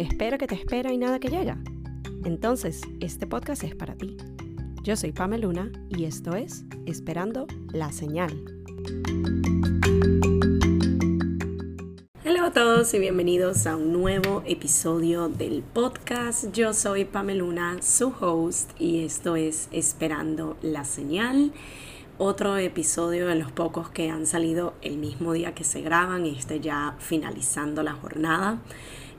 espera que te espera y nada que llega. Entonces, este podcast es para ti. Yo soy Pameluna y esto es Esperando la Señal. Hola a todos y bienvenidos a un nuevo episodio del podcast. Yo soy Pameluna, su host, y esto es Esperando la Señal otro episodio de los pocos que han salido el mismo día que se graban este ya finalizando la jornada.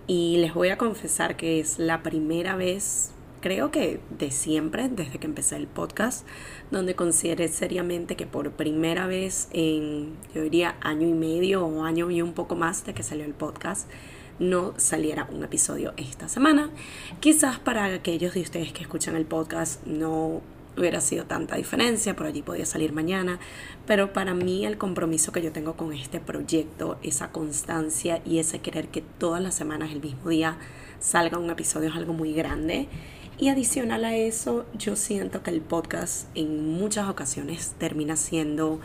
Y les voy a confesar que es la primera vez, creo que de siempre, desde que empecé el podcast, donde consideré seriamente que por primera vez en, yo diría, año y medio o año y un poco más de que salió el podcast, no saliera un episodio esta semana. Quizás para aquellos de ustedes que escuchan el podcast no hubiera sido tanta diferencia, por allí podía salir mañana, pero para mí el compromiso que yo tengo con este proyecto, esa constancia y ese querer que todas las semanas, el mismo día, salga un episodio es algo muy grande. Y adicional a eso, yo siento que el podcast en muchas ocasiones termina siendo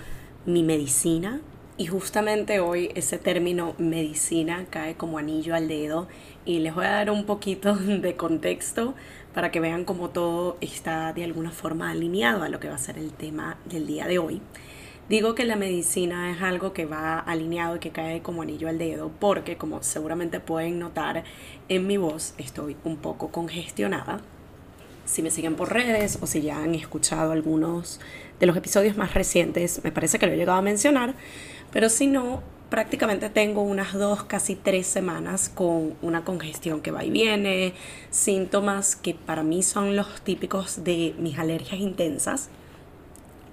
mi medicina. Y justamente hoy ese término medicina cae como anillo al dedo y les voy a dar un poquito de contexto para que vean cómo todo está de alguna forma alineado a lo que va a ser el tema del día de hoy. Digo que la medicina es algo que va alineado y que cae como anillo al dedo porque como seguramente pueden notar en mi voz estoy un poco congestionada. Si me siguen por redes o si ya han escuchado algunos de los episodios más recientes, me parece que lo he llegado a mencionar, pero si no, prácticamente tengo unas dos, casi tres semanas con una congestión que va y viene, síntomas que para mí son los típicos de mis alergias intensas.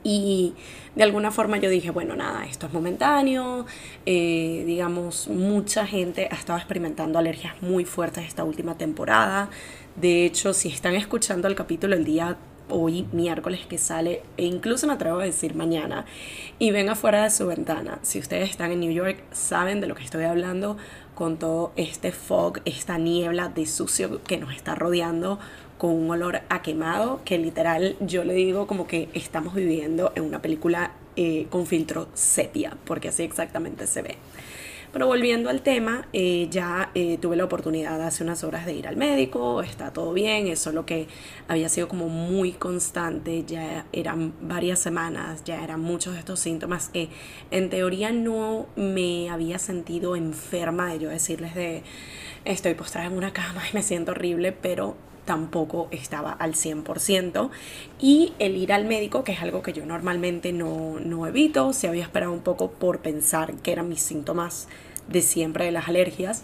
Y de alguna forma yo dije, bueno, nada, esto es momentáneo. Eh, digamos, mucha gente ha estado experimentando alergias muy fuertes esta última temporada. De hecho, si están escuchando el capítulo el día hoy miércoles que sale, e incluso me atrevo a decir mañana, y ven afuera de su ventana. Si ustedes están en New York, saben de lo que estoy hablando con todo este fog, esta niebla de sucio que nos está rodeando con un olor a quemado que literal yo le digo como que estamos viviendo en una película eh, con filtro sepia, porque así exactamente se ve. Pero volviendo al tema, eh, ya eh, tuve la oportunidad hace unas horas de ir al médico, está todo bien, eso es lo que había sido como muy constante, ya eran varias semanas, ya eran muchos de estos síntomas que en teoría no me había sentido enferma de yo decirles de estoy postrada en una cama y me siento horrible, pero tampoco estaba al 100%. Y el ir al médico, que es algo que yo normalmente no, no evito, se había esperado un poco por pensar que eran mis síntomas de siempre de las alergias.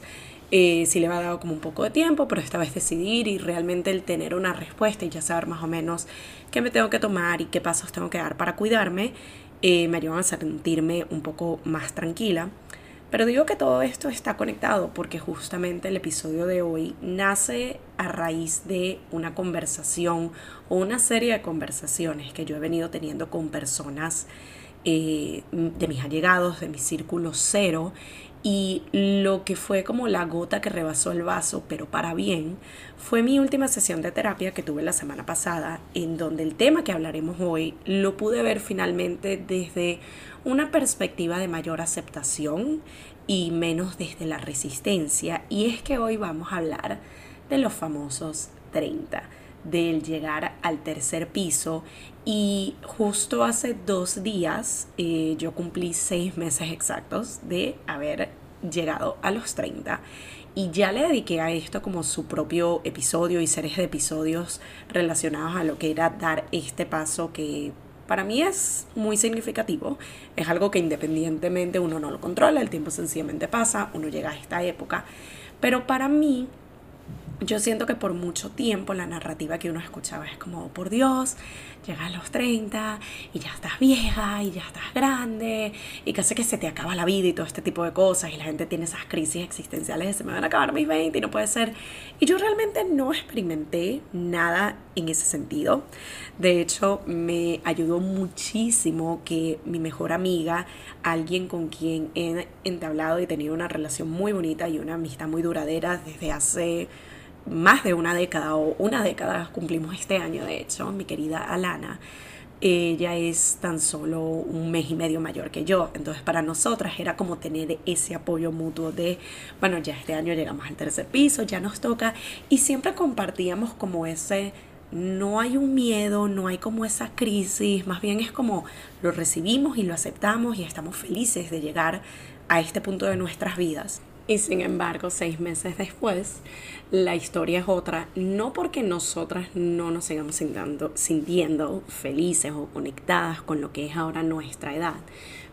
Eh, sí le ha dado como un poco de tiempo, pero esta vez decidir y realmente el tener una respuesta y ya saber más o menos qué me tengo que tomar y qué pasos tengo que dar para cuidarme, eh, me ayudan a sentirme un poco más tranquila. Pero digo que todo esto está conectado porque justamente el episodio de hoy nace a raíz de una conversación o una serie de conversaciones que yo he venido teniendo con personas eh, de mis allegados, de mi círculo cero, y lo que fue como la gota que rebasó el vaso, pero para bien, fue mi última sesión de terapia que tuve la semana pasada, en donde el tema que hablaremos hoy lo pude ver finalmente desde una perspectiva de mayor aceptación y menos desde la resistencia. Y es que hoy vamos a hablar de los famosos 30, del llegar al tercer piso. Y justo hace dos días eh, yo cumplí seis meses exactos de haber llegado a los 30 y ya le dediqué a esto como su propio episodio y series de episodios relacionados a lo que era dar este paso que para mí es muy significativo. Es algo que independientemente uno no lo controla, el tiempo sencillamente pasa, uno llega a esta época. Pero para mí yo siento que por mucho tiempo la narrativa que uno escuchaba es como, por Dios, llegas a los 30 y ya estás vieja y ya estás grande y casi que se te acaba la vida y todo este tipo de cosas y la gente tiene esas crisis existenciales de se me van a acabar mis 20 y no puede ser. Y yo realmente no experimenté nada en ese sentido. De hecho, me ayudó muchísimo que mi mejor amiga, alguien con quien he entablado y tenido una relación muy bonita y una amistad muy duradera desde hace más de una década o una década cumplimos este año de hecho, mi querida Alana, ella es tan solo un mes y medio mayor que yo. Entonces para nosotras era como tener ese apoyo mutuo de, bueno, ya este año llegamos al tercer piso, ya nos toca. Y siempre compartíamos como ese, no hay un miedo, no hay como esa crisis, más bien es como lo recibimos y lo aceptamos y estamos felices de llegar a este punto de nuestras vidas. Y sin embargo, seis meses después, la historia es otra, no porque nosotras no nos sigamos sintiendo, sintiendo felices o conectadas con lo que es ahora nuestra edad,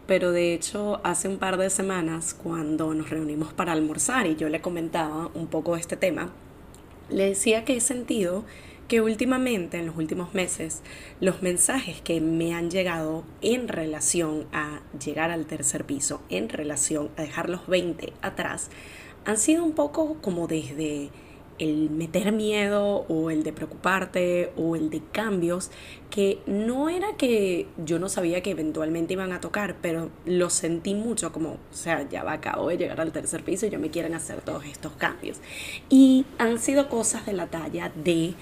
pero de hecho hace un par de semanas cuando nos reunimos para almorzar y yo le comentaba un poco este tema, le decía que he sentido que últimamente, en los últimos meses, los mensajes que me han llegado en relación a llegar al tercer piso, en relación a dejar los 20 atrás, han sido un poco como desde el meter miedo o el de preocuparte o el de cambios que no era que yo no sabía que eventualmente iban a tocar, pero lo sentí mucho como, o sea, ya va, acabo de llegar al tercer piso y ya me quieren hacer todos estos cambios. Y han sido cosas de la talla de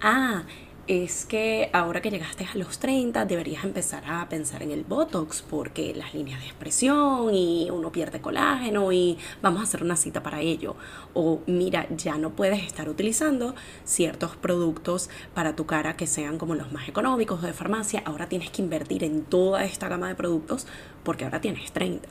ah, es que ahora que llegaste a los 30 deberías empezar a pensar en el Botox porque las líneas de expresión y uno pierde colágeno y vamos a hacer una cita para ello. O mira, ya no puedes estar utilizando ciertos productos para tu cara que sean como los más económicos de farmacia. Ahora tienes que invertir en toda esta gama de productos porque ahora tienes 30.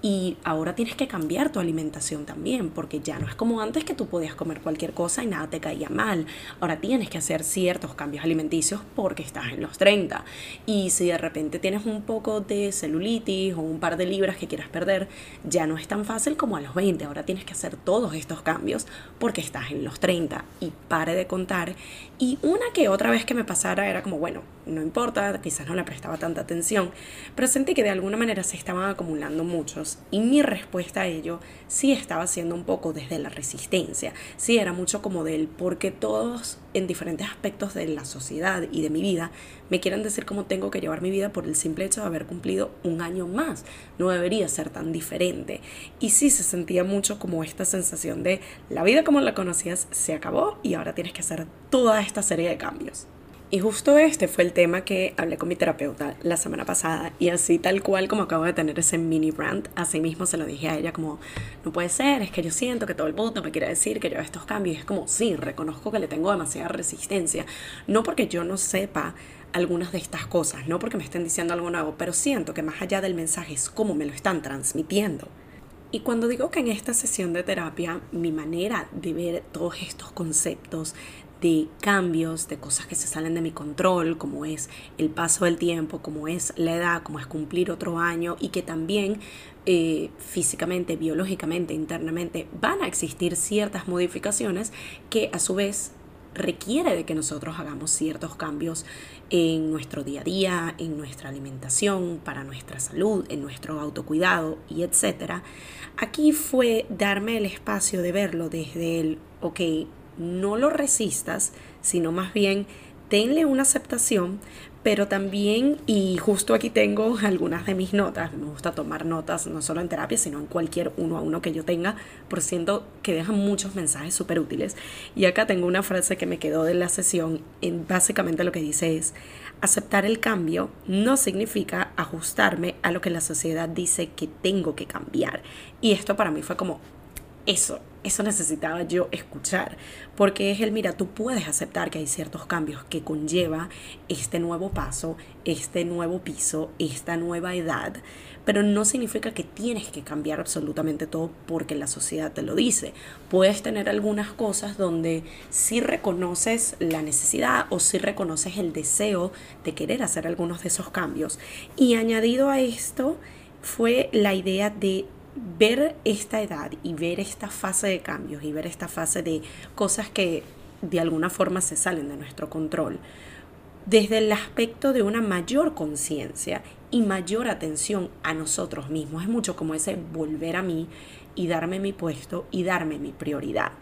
Y ahora tienes que cambiar tu alimentación también, porque ya no es como antes que tú podías comer cualquier cosa y nada te caía mal. Ahora tienes que hacer ciertos cambios alimenticios porque estás en los 30. Y si de repente tienes un poco de celulitis o un par de libras que quieras perder, ya no es tan fácil como a los 20. Ahora tienes que hacer todos estos cambios porque estás en los 30. Y pare de contar. Y una que otra vez que me pasara era como, bueno, no importa, quizás no le prestaba tanta atención, pero sentí que de alguna manera se estaban acumulando muchos. Y mi respuesta a ello sí estaba siendo un poco desde la resistencia, sí era mucho como del porque todos en diferentes aspectos de la sociedad y de mi vida me quieren decir cómo tengo que llevar mi vida por el simple hecho de haber cumplido un año más, no debería ser tan diferente. Y sí se sentía mucho como esta sensación de la vida como la conocías se acabó y ahora tienes que hacer toda esta serie de cambios. Y justo este fue el tema que hablé con mi terapeuta la semana pasada y así tal cual como acabo de tener ese mini brand, así mismo se lo dije a ella como, no puede ser, es que yo siento que todo el mundo me quiere decir que yo estos cambios y es como, sí, reconozco que le tengo demasiada resistencia, no porque yo no sepa algunas de estas cosas, no porque me estén diciendo algo nuevo, pero siento que más allá del mensaje es cómo me lo están transmitiendo. Y cuando digo que en esta sesión de terapia mi manera de ver todos estos conceptos, de cambios, de cosas que se salen de mi control, como es el paso del tiempo, como es la edad, como es cumplir otro año y que también eh, físicamente, biológicamente, internamente van a existir ciertas modificaciones que a su vez requiere de que nosotros hagamos ciertos cambios en nuestro día a día, en nuestra alimentación, para nuestra salud, en nuestro autocuidado y etcétera. Aquí fue darme el espacio de verlo desde el, ok, no lo resistas, sino más bien tenle una aceptación, pero también, y justo aquí tengo algunas de mis notas, me gusta tomar notas no solo en terapia, sino en cualquier uno a uno que yo tenga, por siento que dejan muchos mensajes súper útiles. Y acá tengo una frase que me quedó de la sesión, en básicamente lo que dice es, aceptar el cambio no significa ajustarme a lo que la sociedad dice que tengo que cambiar. Y esto para mí fue como, eso, eso necesitaba yo escuchar, porque es el, mira, tú puedes aceptar que hay ciertos cambios que conlleva este nuevo paso, este nuevo piso, esta nueva edad, pero no significa que tienes que cambiar absolutamente todo porque la sociedad te lo dice. Puedes tener algunas cosas donde sí reconoces la necesidad o sí reconoces el deseo de querer hacer algunos de esos cambios. Y añadido a esto fue la idea de ver esta edad y ver esta fase de cambios y ver esta fase de cosas que de alguna forma se salen de nuestro control, desde el aspecto de una mayor conciencia y mayor atención a nosotros mismos. Es mucho como ese volver a mí y darme mi puesto y darme mi prioridad.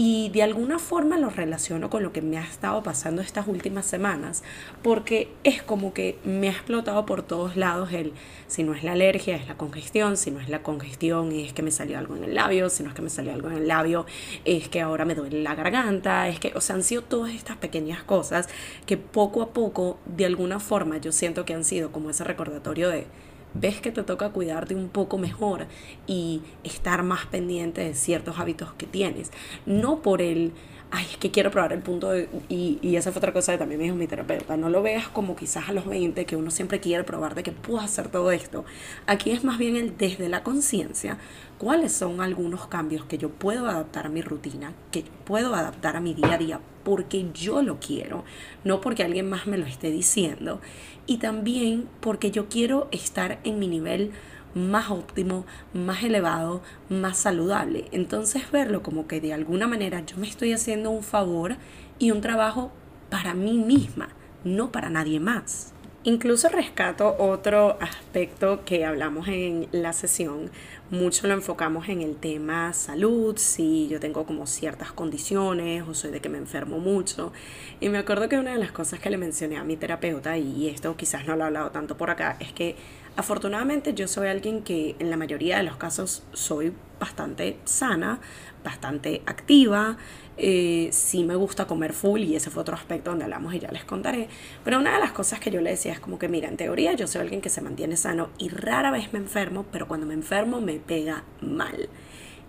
Y de alguna forma lo relaciono con lo que me ha estado pasando estas últimas semanas, porque es como que me ha explotado por todos lados el, si no es la alergia, es la congestión, si no es la congestión, es que me salió algo en el labio, si no es que me salió algo en el labio, es que ahora me duele la garganta, es que, o sea, han sido todas estas pequeñas cosas que poco a poco, de alguna forma, yo siento que han sido como ese recordatorio de ves que te toca cuidarte un poco mejor y estar más pendiente de ciertos hábitos que tienes. No por el, ay, es que quiero probar el punto de, y, y esa fue otra cosa que también me dijo mi terapeuta, no lo veas como quizás a los 20 que uno siempre quiere probar de que puedo hacer todo esto. Aquí es más bien el desde la conciencia, cuáles son algunos cambios que yo puedo adaptar a mi rutina, que puedo adaptar a mi día a día porque yo lo quiero, no porque alguien más me lo esté diciendo. Y también porque yo quiero estar en mi nivel más óptimo, más elevado, más saludable. Entonces verlo como que de alguna manera yo me estoy haciendo un favor y un trabajo para mí misma, no para nadie más. Incluso rescato otro aspecto que hablamos en la sesión. Mucho lo enfocamos en el tema salud, si yo tengo como ciertas condiciones o soy de que me enfermo mucho. Y me acuerdo que una de las cosas que le mencioné a mi terapeuta, y esto quizás no lo he hablado tanto por acá, es que afortunadamente yo soy alguien que en la mayoría de los casos soy bastante sana, bastante activa, eh, sí me gusta comer full y ese fue otro aspecto donde hablamos y ya les contaré. Pero una de las cosas que yo le decía es como que, mira, en teoría yo soy alguien que se mantiene sano y rara vez me enfermo, pero cuando me enfermo me pega mal.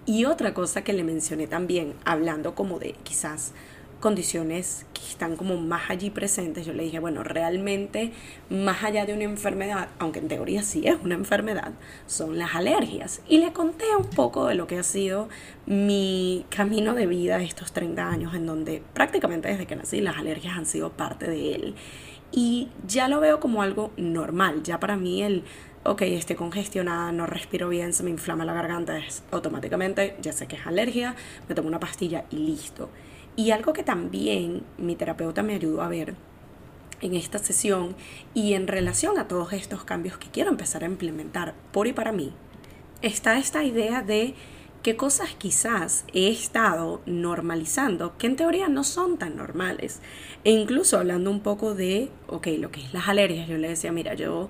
Y otra cosa que le mencioné también, hablando como de quizás condiciones que están como más allí presentes, yo le dije, bueno, realmente más allá de una enfermedad, aunque en teoría sí es una enfermedad, son las alergias. Y le conté un poco de lo que ha sido mi camino de vida estos 30 años, en donde prácticamente desde que nací las alergias han sido parte de él. Y ya lo veo como algo normal, ya para mí el ok, estoy congestionada, no respiro bien, se me inflama la garganta, es automáticamente, ya sé que es alergia, me tomo una pastilla y listo. Y algo que también mi terapeuta me ayudó a ver en esta sesión y en relación a todos estos cambios que quiero empezar a implementar por y para mí, está esta idea de qué cosas quizás he estado normalizando que en teoría no son tan normales. E incluso hablando un poco de, ok, lo que es las alergias, yo le decía, mira, yo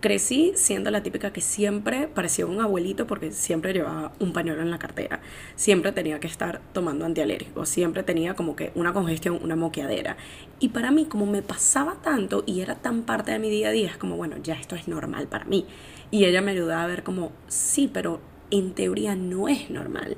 crecí siendo la típica que siempre parecía un abuelito porque siempre llevaba un pañuelo en la cartera, siempre tenía que estar tomando antialérgicos, siempre tenía como que una congestión, una moqueadera. Y para mí, como me pasaba tanto y era tan parte de mi día a día, es como, bueno, ya esto es normal para mí. Y ella me ayudaba a ver como, sí, pero en teoría no es normal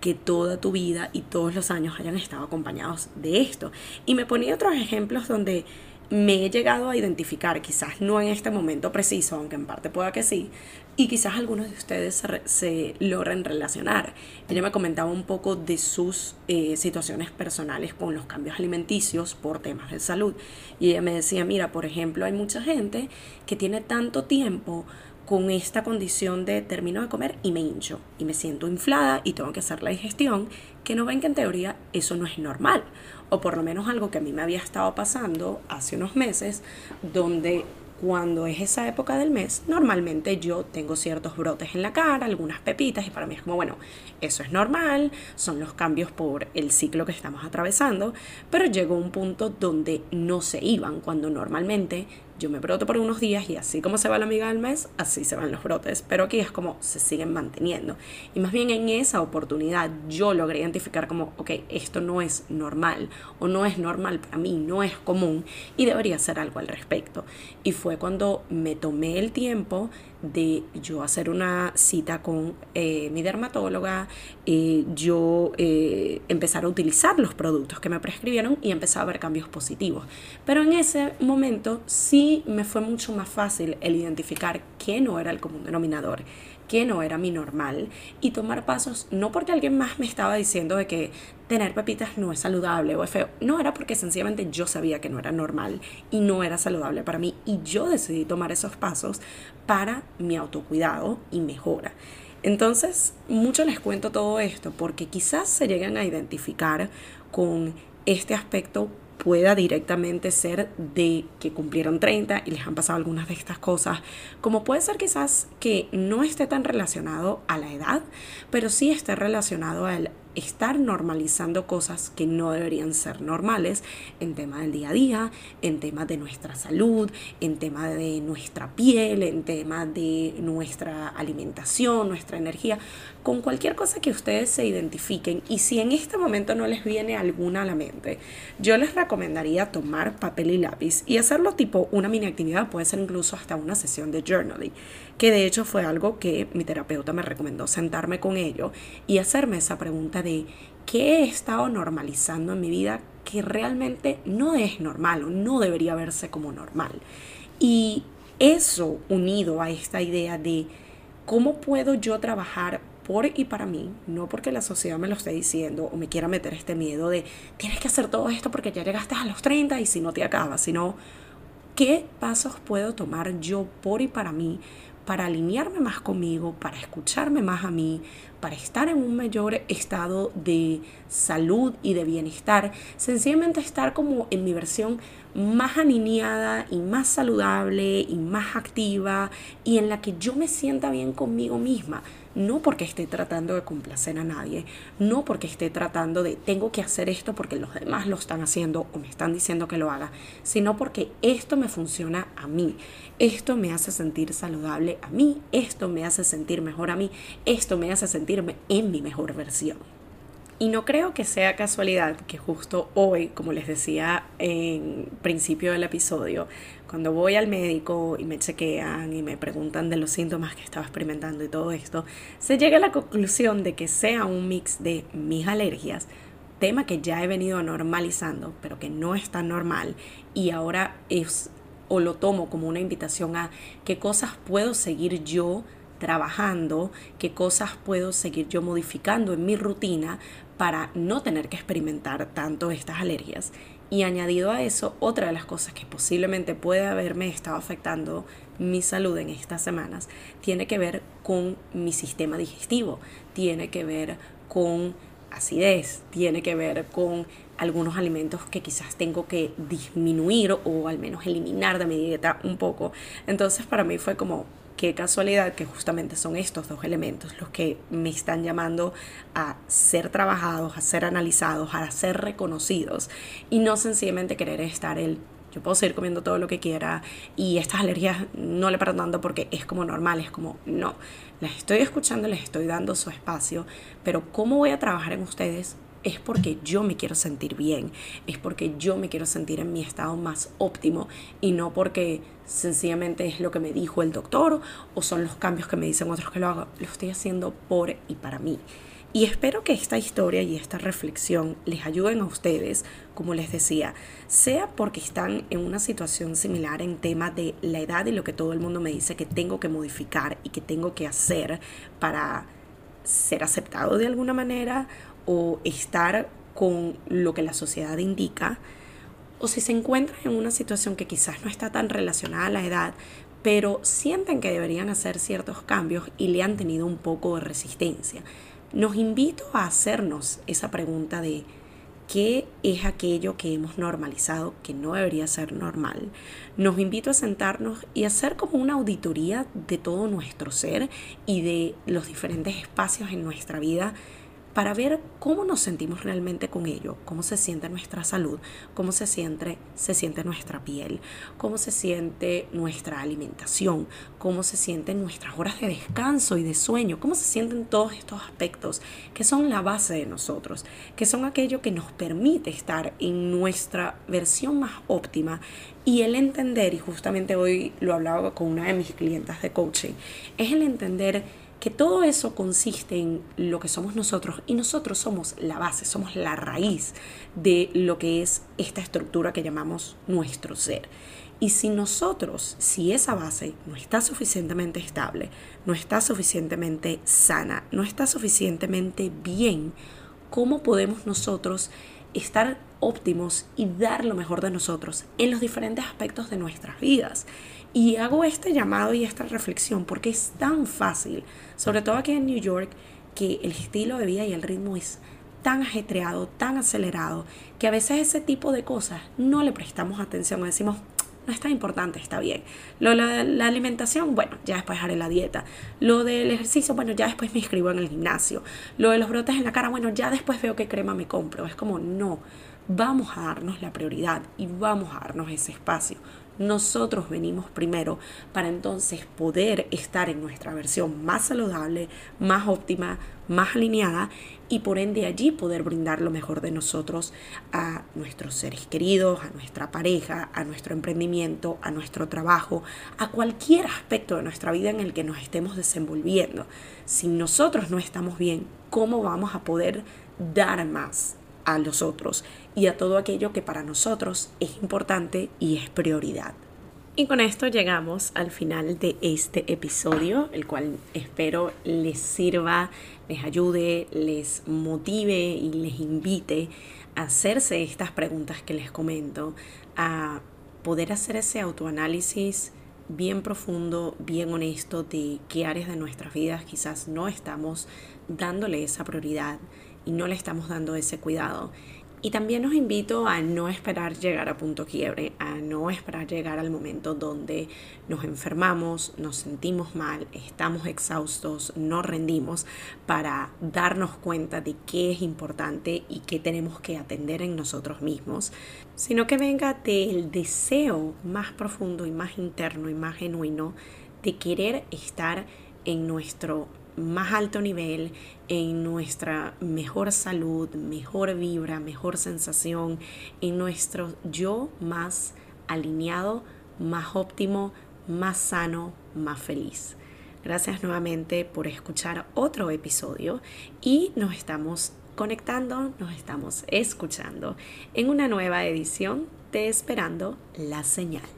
que toda tu vida y todos los años hayan estado acompañados de esto. Y me ponía otros ejemplos donde me he llegado a identificar, quizás no en este momento preciso, aunque en parte pueda que sí, y quizás algunos de ustedes se, logren relacionar. Ella me comentaba un poco de sus eh, situaciones personales con los cambios alimenticios por temas de salud. Y ella me decía, mira, por ejemplo, hay mucha gente que tiene tanto tiempo con esta condición de termino de comer y me hincho y me siento inflada y tengo que hacer la digestión, que no ven que en teoría eso no es normal, o por lo menos algo que a mí me había estado pasando hace unos meses, donde cuando es esa época del mes, normalmente yo tengo ciertos brotes en la cara, algunas pepitas, y para mí es como, bueno, eso es normal, son los cambios por el ciclo que estamos atravesando, pero llegó un punto donde no se iban, cuando normalmente yo me broto por unos días y así como se va la amiga del mes, así se van los brotes. Pero aquí es como se siguen manteniendo. Y más bien en esa oportunidad yo logré identificar como, ok, esto no es normal o no es normal para mí, no es común y debería hacer algo al respecto. Y fue cuando me tomé el tiempo de yo hacer una cita con eh, mi dermatóloga, eh, yo eh, empezar a utilizar los productos que me prescribieron y empezar a ver cambios positivos. Pero en ese momento sí me fue mucho más fácil el identificar que no era el común denominador, que no era mi normal y tomar pasos, no porque alguien más me estaba diciendo de que tener pepitas no es saludable o es feo, no era porque sencillamente yo sabía que no era normal y no era saludable para mí y yo decidí tomar esos pasos para mi autocuidado y mejora. Entonces, mucho les cuento todo esto porque quizás se lleguen a identificar con este aspecto pueda directamente ser de que cumplieron 30 y les han pasado algunas de estas cosas, como puede ser quizás que no esté tan relacionado a la edad, pero sí esté relacionado al estar normalizando cosas que no deberían ser normales en tema del día a día, en tema de nuestra salud, en tema de nuestra piel, en tema de nuestra alimentación, nuestra energía, con cualquier cosa que ustedes se identifiquen y si en este momento no les viene alguna a la mente, yo les recomendaría tomar papel y lápiz y hacerlo tipo una mini actividad, puede ser incluso hasta una sesión de journaling, que de hecho fue algo que mi terapeuta me recomendó sentarme con ello y hacerme esa pregunta de qué he estado normalizando en mi vida que realmente no es normal o no debería verse como normal. Y eso unido a esta idea de cómo puedo yo trabajar por y para mí, no porque la sociedad me lo esté diciendo o me quiera meter este miedo de tienes que hacer todo esto porque ya llegaste a los 30 y si no te acabas, sino qué pasos puedo tomar yo por y para mí para alinearme más conmigo, para escucharme más a mí, para estar en un mayor estado de salud y de bienestar, sencillamente estar como en mi versión más alineada y más saludable y más activa y en la que yo me sienta bien conmigo misma no porque esté tratando de complacer a nadie, no porque esté tratando de tengo que hacer esto porque los demás lo están haciendo o me están diciendo que lo haga, sino porque esto me funciona a mí, esto me hace sentir saludable a mí, esto me hace sentir mejor a mí, esto me hace sentirme en mi mejor versión. Y no creo que sea casualidad que justo hoy, como les decía en principio del episodio, cuando voy al médico y me chequean y me preguntan de los síntomas que estaba experimentando y todo esto, se llega a la conclusión de que sea un mix de mis alergias, tema que ya he venido normalizando, pero que no es tan normal y ahora es o lo tomo como una invitación a qué cosas puedo seguir yo trabajando, qué cosas puedo seguir yo modificando en mi rutina para no tener que experimentar tanto estas alergias. Y añadido a eso, otra de las cosas que posiblemente puede haberme estado afectando mi salud en estas semanas tiene que ver con mi sistema digestivo, tiene que ver con acidez, tiene que ver con algunos alimentos que quizás tengo que disminuir o al menos eliminar de mi dieta un poco. Entonces para mí fue como, qué casualidad que justamente son estos dos elementos los que me están llamando a ser trabajados, a ser analizados, a ser reconocidos y no sencillamente querer estar el yo puedo seguir comiendo todo lo que quiera y estas alergias no le paro tanto porque es como normal, es como no, las estoy escuchando, les estoy dando su espacio, pero ¿cómo voy a trabajar en ustedes? es porque yo me quiero sentir bien, es porque yo me quiero sentir en mi estado más óptimo y no porque sencillamente es lo que me dijo el doctor o son los cambios que me dicen otros que lo hago. Lo estoy haciendo por y para mí. Y espero que esta historia y esta reflexión les ayuden a ustedes, como les decía, sea porque están en una situación similar en tema de la edad y lo que todo el mundo me dice que tengo que modificar y que tengo que hacer para ser aceptado de alguna manera o estar con lo que la sociedad indica, o si se encuentran en una situación que quizás no está tan relacionada a la edad, pero sienten que deberían hacer ciertos cambios y le han tenido un poco de resistencia. Nos invito a hacernos esa pregunta de qué es aquello que hemos normalizado que no debería ser normal. Nos invito a sentarnos y hacer como una auditoría de todo nuestro ser y de los diferentes espacios en nuestra vida para ver cómo nos sentimos realmente con ello, cómo se siente nuestra salud, cómo se siente, se siente nuestra piel, cómo se siente nuestra alimentación, cómo se sienten nuestras horas de descanso y de sueño, cómo se sienten todos estos aspectos que son la base de nosotros, que son aquello que nos permite estar en nuestra versión más óptima y el entender, y justamente hoy lo hablaba con una de mis clientas de coaching, es el entender que todo eso consiste en lo que somos nosotros y nosotros somos la base, somos la raíz de lo que es esta estructura que llamamos nuestro ser. Y si nosotros, si esa base no está suficientemente estable, no está suficientemente sana, no está suficientemente bien, ¿cómo podemos nosotros estar óptimos y dar lo mejor de nosotros en los diferentes aspectos de nuestras vidas? Y hago este llamado y esta reflexión porque es tan fácil, sobre todo aquí en New York, que el estilo de vida y el ritmo es tan ajetreado, tan acelerado, que a veces ese tipo de cosas no le prestamos atención, decimos, no es tan importante, está bien. Lo de la alimentación, bueno, ya después haré la dieta. Lo del ejercicio, bueno, ya después me inscribo en el gimnasio. Lo de los brotes en la cara, bueno, ya después veo qué crema me compro. Es como, no, vamos a darnos la prioridad y vamos a darnos ese espacio. Nosotros venimos primero para entonces poder estar en nuestra versión más saludable, más óptima, más alineada y por ende allí poder brindar lo mejor de nosotros a nuestros seres queridos, a nuestra pareja, a nuestro emprendimiento, a nuestro trabajo, a cualquier aspecto de nuestra vida en el que nos estemos desenvolviendo. Si nosotros no estamos bien, ¿cómo vamos a poder dar más? A los otros y a todo aquello que para nosotros es importante y es prioridad. Y con esto llegamos al final de este episodio, el cual espero les sirva, les ayude, les motive y les invite a hacerse estas preguntas que les comento, a poder hacer ese autoanálisis bien profundo, bien honesto de qué áreas de nuestras vidas quizás no estamos dándole esa prioridad y no le estamos dando ese cuidado. Y también nos invito a no esperar llegar a punto quiebre, a no esperar llegar al momento donde nos enfermamos, nos sentimos mal, estamos exhaustos, no rendimos, para darnos cuenta de qué es importante y qué tenemos que atender en nosotros mismos, sino que venga del deseo más profundo y más interno y más genuino de querer estar en nuestro más alto nivel, en nuestra mejor salud, mejor vibra, mejor sensación, en nuestro yo más alineado, más óptimo, más sano, más feliz. Gracias nuevamente por escuchar otro episodio y nos estamos conectando, nos estamos escuchando en una nueva edición de Esperando la Señal.